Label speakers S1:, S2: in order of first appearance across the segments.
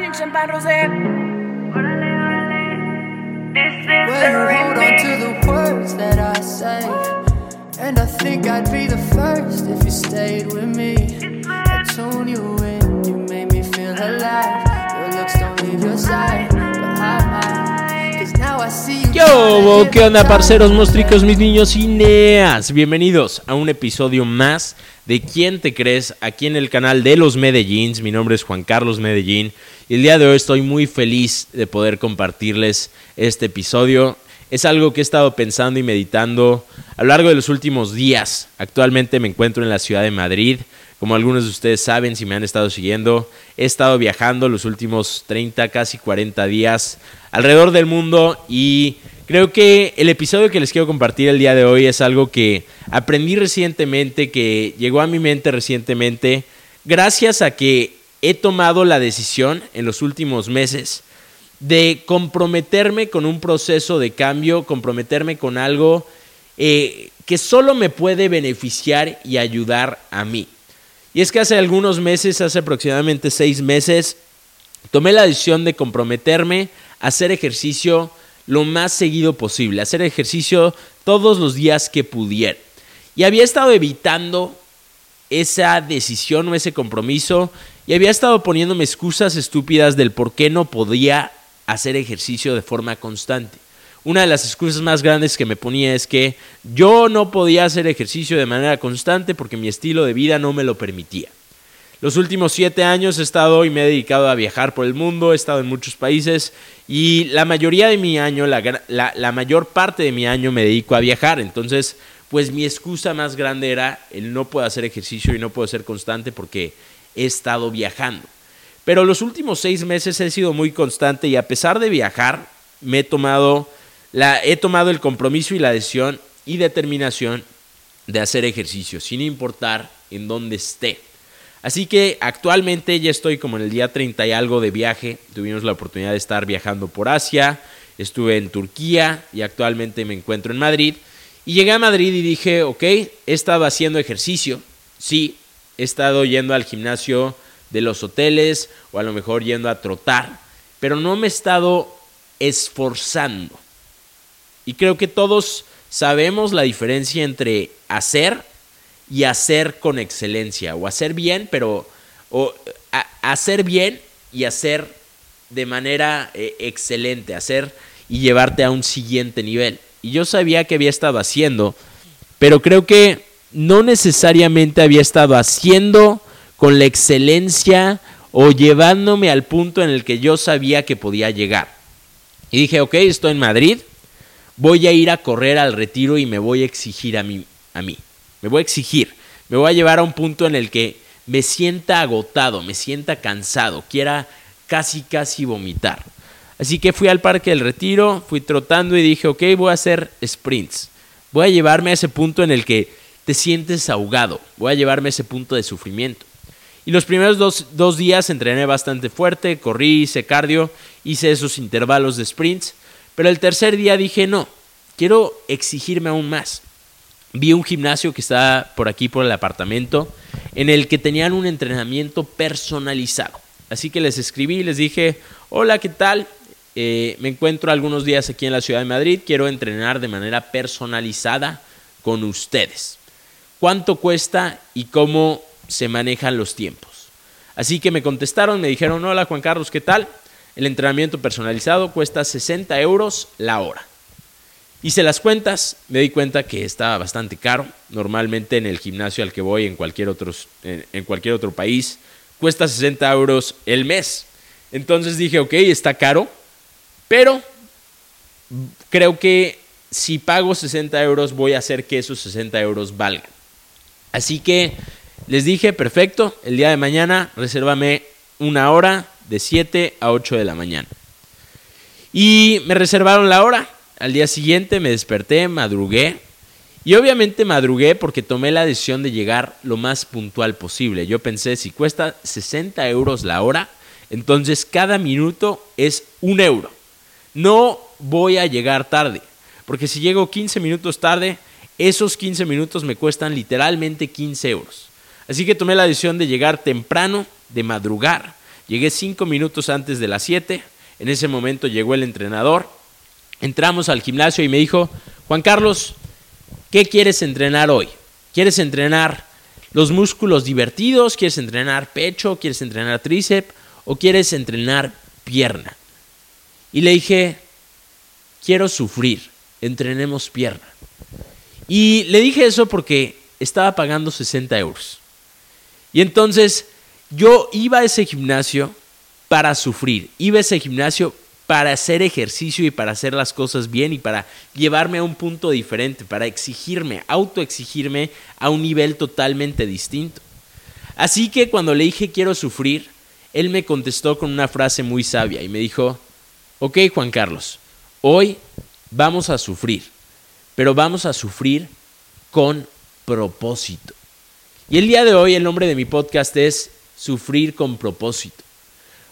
S1: champagne, champagne rosé.
S2: Well, you hold on to the words that I say. And I think I'd be the first if you stayed with me. I tune you in, you made me feel alive. Your looks don't leave your side, but I might. Cause now I see you.
S3: ¿Qué onda, parceros, monstricos, mis niños cineas? Bienvenidos a un episodio más de ¿Quién te crees? Aquí en el canal de los Medellíns. Mi nombre es Juan Carlos Medellín el día de hoy estoy muy feliz de poder compartirles este episodio. Es algo que he estado pensando y meditando a lo largo de los últimos días. Actualmente me encuentro en la ciudad de Madrid. Como algunos de ustedes saben, si me han estado siguiendo, he estado viajando los últimos 30, casi 40 días alrededor del mundo y creo que el episodio que les quiero compartir el día de hoy es algo que aprendí recientemente, que llegó a mi mente recientemente, gracias a que he tomado la decisión en los últimos meses de comprometerme con un proceso de cambio, comprometerme con algo eh, que solo me puede beneficiar y ayudar a mí. Y es que hace algunos meses, hace aproximadamente seis meses, tomé la decisión de comprometerme a hacer ejercicio lo más seguido posible, hacer ejercicio todos los días que pudiera. Y había estado evitando esa decisión o ese compromiso y había estado poniéndome excusas estúpidas del por qué no podía hacer ejercicio de forma constante. Una de las excusas más grandes que me ponía es que yo no podía hacer ejercicio de manera constante porque mi estilo de vida no me lo permitía. Los últimos siete años he estado y me he dedicado a viajar por el mundo, he estado en muchos países y la mayoría de mi año, la, la, la mayor parte de mi año me dedico a viajar. Entonces, pues mi excusa más grande era el no puedo hacer ejercicio y no puedo ser constante porque he estado viajando. Pero los últimos seis meses he sido muy constante y a pesar de viajar, me he tomado, la, he tomado el compromiso y la decisión y determinación de hacer ejercicio, sin importar en dónde esté. Así que actualmente ya estoy como en el día 30 y algo de viaje. Tuvimos la oportunidad de estar viajando por Asia, estuve en Turquía y actualmente me encuentro en Madrid. Y llegué a Madrid y dije, ok, he estado haciendo ejercicio, sí, he estado yendo al gimnasio de los hoteles o a lo mejor yendo a trotar, pero no me he estado esforzando. Y creo que todos sabemos la diferencia entre hacer y hacer con excelencia, o hacer bien, pero o hacer bien y hacer de manera eh, excelente, hacer y llevarte a un siguiente nivel. Y yo sabía que había estado haciendo, pero creo que no necesariamente había estado haciendo con la excelencia o llevándome al punto en el que yo sabía que podía llegar. Y dije, ok, estoy en Madrid, voy a ir a correr al retiro y me voy a exigir a mí. A mí. Me voy a exigir. Me voy a llevar a un punto en el que me sienta agotado, me sienta cansado, quiera casi, casi vomitar. Así que fui al parque del retiro, fui trotando y dije, ok, voy a hacer sprints. Voy a llevarme a ese punto en el que te sientes ahogado. Voy a llevarme a ese punto de sufrimiento. Y los primeros dos, dos días entrené bastante fuerte, corrí, hice cardio, hice esos intervalos de sprints. Pero el tercer día dije, no, quiero exigirme aún más vi un gimnasio que está por aquí, por el apartamento, en el que tenían un entrenamiento personalizado. Así que les escribí y les dije, hola, ¿qué tal? Eh, me encuentro algunos días aquí en la ciudad de Madrid, quiero entrenar de manera personalizada con ustedes. ¿Cuánto cuesta y cómo se manejan los tiempos? Así que me contestaron, me dijeron, hola Juan Carlos, ¿qué tal? El entrenamiento personalizado cuesta 60 euros la hora. Hice las cuentas, me di cuenta que estaba bastante caro. Normalmente en el gimnasio al que voy en cualquier, otros, en, en cualquier otro país cuesta 60 euros el mes. Entonces dije, ok, está caro, pero creo que si pago 60 euros voy a hacer que esos 60 euros valgan. Así que les dije, perfecto, el día de mañana resérvame una hora de 7 a 8 de la mañana. Y me reservaron la hora, al día siguiente me desperté, madrugué. Y obviamente madrugué porque tomé la decisión de llegar lo más puntual posible. Yo pensé, si cuesta 60 euros la hora, entonces cada minuto es un euro. No voy a llegar tarde, porque si llego 15 minutos tarde, esos 15 minutos me cuestan literalmente 15 euros. Así que tomé la decisión de llegar temprano, de madrugar. Llegué cinco minutos antes de las 7. En ese momento llegó el entrenador. Entramos al gimnasio y me dijo, Juan Carlos, ¿qué quieres entrenar hoy? ¿Quieres entrenar los músculos divertidos? ¿Quieres entrenar pecho? ¿Quieres entrenar tríceps? ¿O quieres entrenar pierna? Y le dije, quiero sufrir, entrenemos pierna. Y le dije eso porque estaba pagando 60 euros. Y entonces yo iba a ese gimnasio para sufrir, iba a ese gimnasio para hacer ejercicio y para hacer las cosas bien y para llevarme a un punto diferente, para exigirme, autoexigirme a un nivel totalmente distinto. Así que cuando le dije quiero sufrir, él me contestó con una frase muy sabia y me dijo, ok Juan Carlos, hoy vamos a sufrir, pero vamos a sufrir con propósito. Y el día de hoy el nombre de mi podcast es Sufrir con propósito.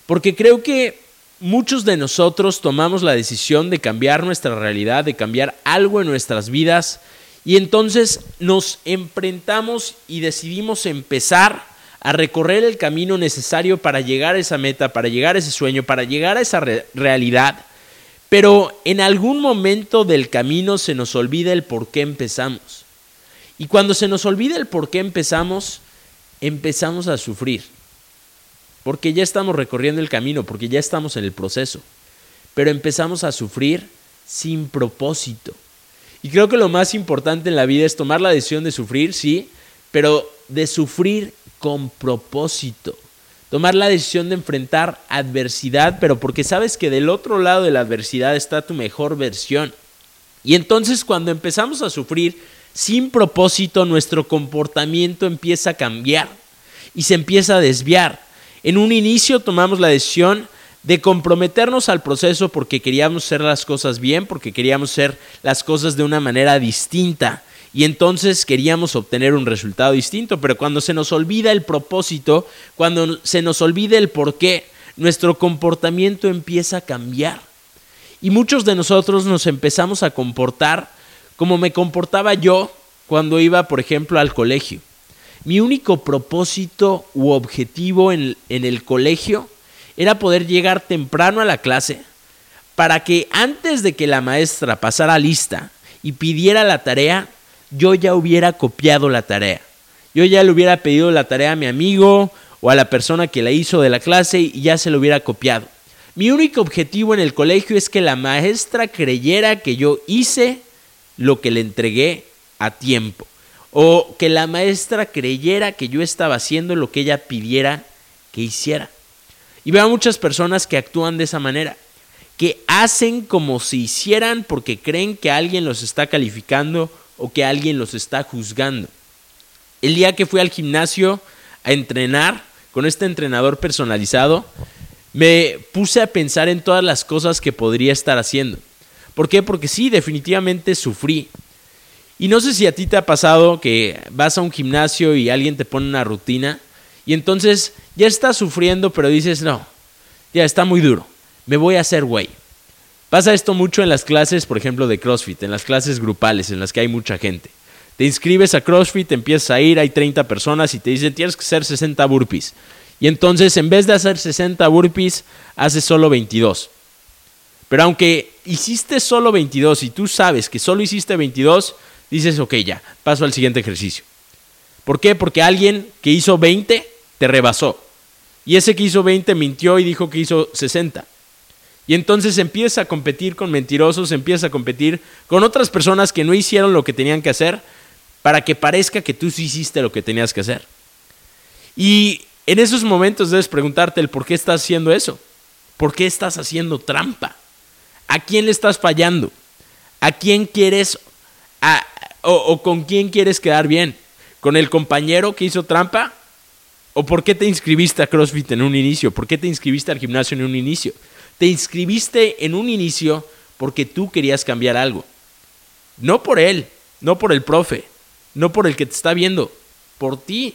S3: Porque creo que muchos de nosotros tomamos la decisión de cambiar nuestra realidad, de cambiar algo en nuestras vidas, y entonces nos enfrentamos y decidimos empezar a recorrer el camino necesario para llegar a esa meta, para llegar a ese sueño, para llegar a esa realidad. Pero en algún momento del camino se nos olvida el por qué empezamos. Y cuando se nos olvida el por qué empezamos, empezamos a sufrir. Porque ya estamos recorriendo el camino, porque ya estamos en el proceso. Pero empezamos a sufrir sin propósito. Y creo que lo más importante en la vida es tomar la decisión de sufrir, sí, pero de sufrir con propósito. Tomar la decisión de enfrentar adversidad, pero porque sabes que del otro lado de la adversidad está tu mejor versión. Y entonces cuando empezamos a sufrir sin propósito, nuestro comportamiento empieza a cambiar y se empieza a desviar. En un inicio tomamos la decisión de comprometernos al proceso porque queríamos hacer las cosas bien, porque queríamos hacer las cosas de una manera distinta y entonces queríamos obtener un resultado distinto, pero cuando se nos olvida el propósito, cuando se nos olvida el por qué, nuestro comportamiento empieza a cambiar. Y muchos de nosotros nos empezamos a comportar como me comportaba yo cuando iba, por ejemplo, al colegio. Mi único propósito u objetivo en, en el colegio era poder llegar temprano a la clase para que antes de que la maestra pasara lista y pidiera la tarea, yo ya hubiera copiado la tarea. Yo ya le hubiera pedido la tarea a mi amigo o a la persona que la hizo de la clase y ya se lo hubiera copiado. Mi único objetivo en el colegio es que la maestra creyera que yo hice lo que le entregué a tiempo. O que la maestra creyera que yo estaba haciendo lo que ella pidiera que hiciera. Y veo a muchas personas que actúan de esa manera, que hacen como si hicieran porque creen que alguien los está calificando o que alguien los está juzgando. El día que fui al gimnasio a entrenar con este entrenador personalizado, me puse a pensar en todas las cosas que podría estar haciendo. ¿Por qué? Porque sí, definitivamente sufrí. Y no sé si a ti te ha pasado que vas a un gimnasio y alguien te pone una rutina y entonces ya estás sufriendo, pero dices, no, ya está muy duro, me voy a hacer güey. Pasa esto mucho en las clases, por ejemplo, de CrossFit, en las clases grupales, en las que hay mucha gente. Te inscribes a CrossFit, empiezas a ir, hay 30 personas y te dicen tienes que hacer 60 burpees. Y entonces en vez de hacer 60 burpees, haces solo 22. Pero aunque hiciste solo 22 y tú sabes que solo hiciste 22, dices, ok, ya, paso al siguiente ejercicio. ¿Por qué? Porque alguien que hizo 20 te rebasó. Y ese que hizo 20 mintió y dijo que hizo 60. Y entonces empieza a competir con mentirosos, empieza a competir con otras personas que no hicieron lo que tenían que hacer para que parezca que tú sí hiciste lo que tenías que hacer. Y en esos momentos debes preguntarte el por qué estás haciendo eso. ¿Por qué estás haciendo trampa? ¿A quién le estás fallando? ¿A quién quieres o, o con quién quieres quedar bien? ¿Con el compañero que hizo trampa? ¿O por qué te inscribiste a CrossFit en un inicio? ¿Por qué te inscribiste al gimnasio en un inicio? Te inscribiste en un inicio porque tú querías cambiar algo. No por él, no por el profe, no por el que te está viendo, por ti.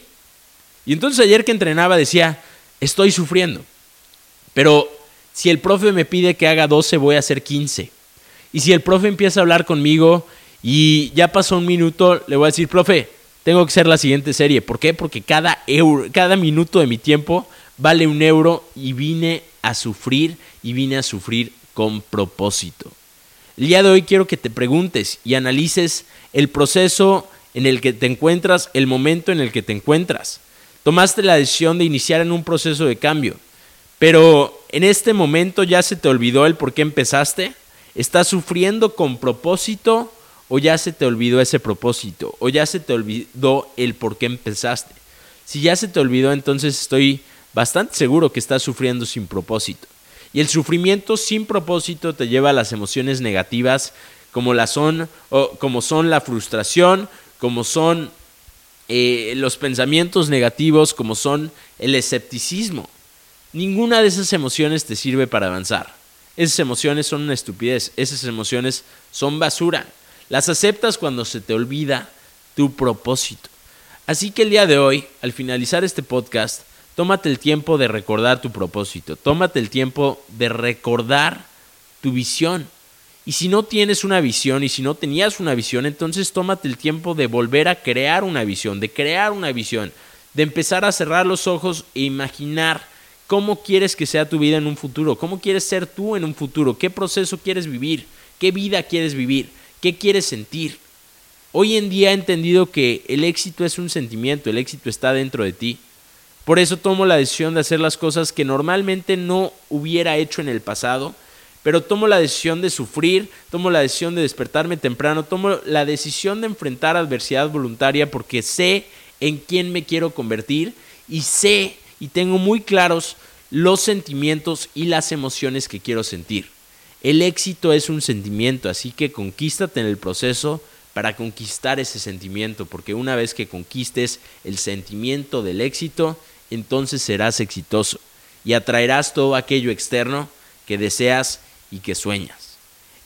S3: Y entonces ayer que entrenaba decía, estoy sufriendo. Pero si el profe me pide que haga 12, voy a hacer 15. Y si el profe empieza a hablar conmigo y ya pasó un minuto, le voy a decir, profe, tengo que hacer la siguiente serie. ¿Por qué? Porque cada, euro, cada minuto de mi tiempo vale un euro y vine a sufrir y vine a sufrir con propósito. El día de hoy quiero que te preguntes y analices el proceso en el que te encuentras, el momento en el que te encuentras. Tomaste la decisión de iniciar en un proceso de cambio, pero en este momento ya se te olvidó el por qué empezaste. ¿Estás sufriendo con propósito o ya se te olvidó ese propósito? ¿O ya se te olvidó el por qué empezaste? Si ya se te olvidó, entonces estoy bastante seguro que estás sufriendo sin propósito. Y el sufrimiento sin propósito te lleva a las emociones negativas como, la son, o como son la frustración, como son eh, los pensamientos negativos, como son el escepticismo. Ninguna de esas emociones te sirve para avanzar. Esas emociones son una estupidez, esas emociones son basura. Las aceptas cuando se te olvida tu propósito. Así que el día de hoy, al finalizar este podcast, tómate el tiempo de recordar tu propósito, tómate el tiempo de recordar tu visión. Y si no tienes una visión y si no tenías una visión, entonces tómate el tiempo de volver a crear una visión, de crear una visión, de empezar a cerrar los ojos e imaginar cómo quieres que sea tu vida en un futuro, cómo quieres ser tú en un futuro, qué proceso quieres vivir, qué vida quieres vivir, qué quieres sentir. Hoy en día he entendido que el éxito es un sentimiento, el éxito está dentro de ti. Por eso tomo la decisión de hacer las cosas que normalmente no hubiera hecho en el pasado, pero tomo la decisión de sufrir, tomo la decisión de despertarme temprano, tomo la decisión de enfrentar adversidad voluntaria porque sé en quién me quiero convertir y sé y tengo muy claros los sentimientos y las emociones que quiero sentir. El éxito es un sentimiento, así que conquístate en el proceso para conquistar ese sentimiento, porque una vez que conquistes el sentimiento del éxito, entonces serás exitoso y atraerás todo aquello externo que deseas y que sueñas.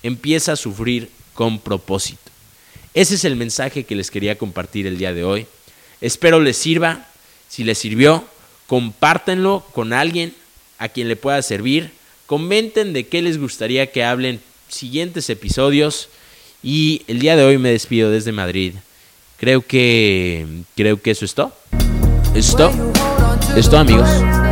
S3: Empieza a sufrir con propósito. Ese es el mensaje que les quería compartir el día de hoy. Espero les sirva. Si les sirvió, compártenlo con alguien a quien le pueda servir. Comenten de qué les gustaría que hablen siguientes episodios. Y el día de hoy me despido desde Madrid. Creo que creo que eso es todo. Esto es todo, amigos.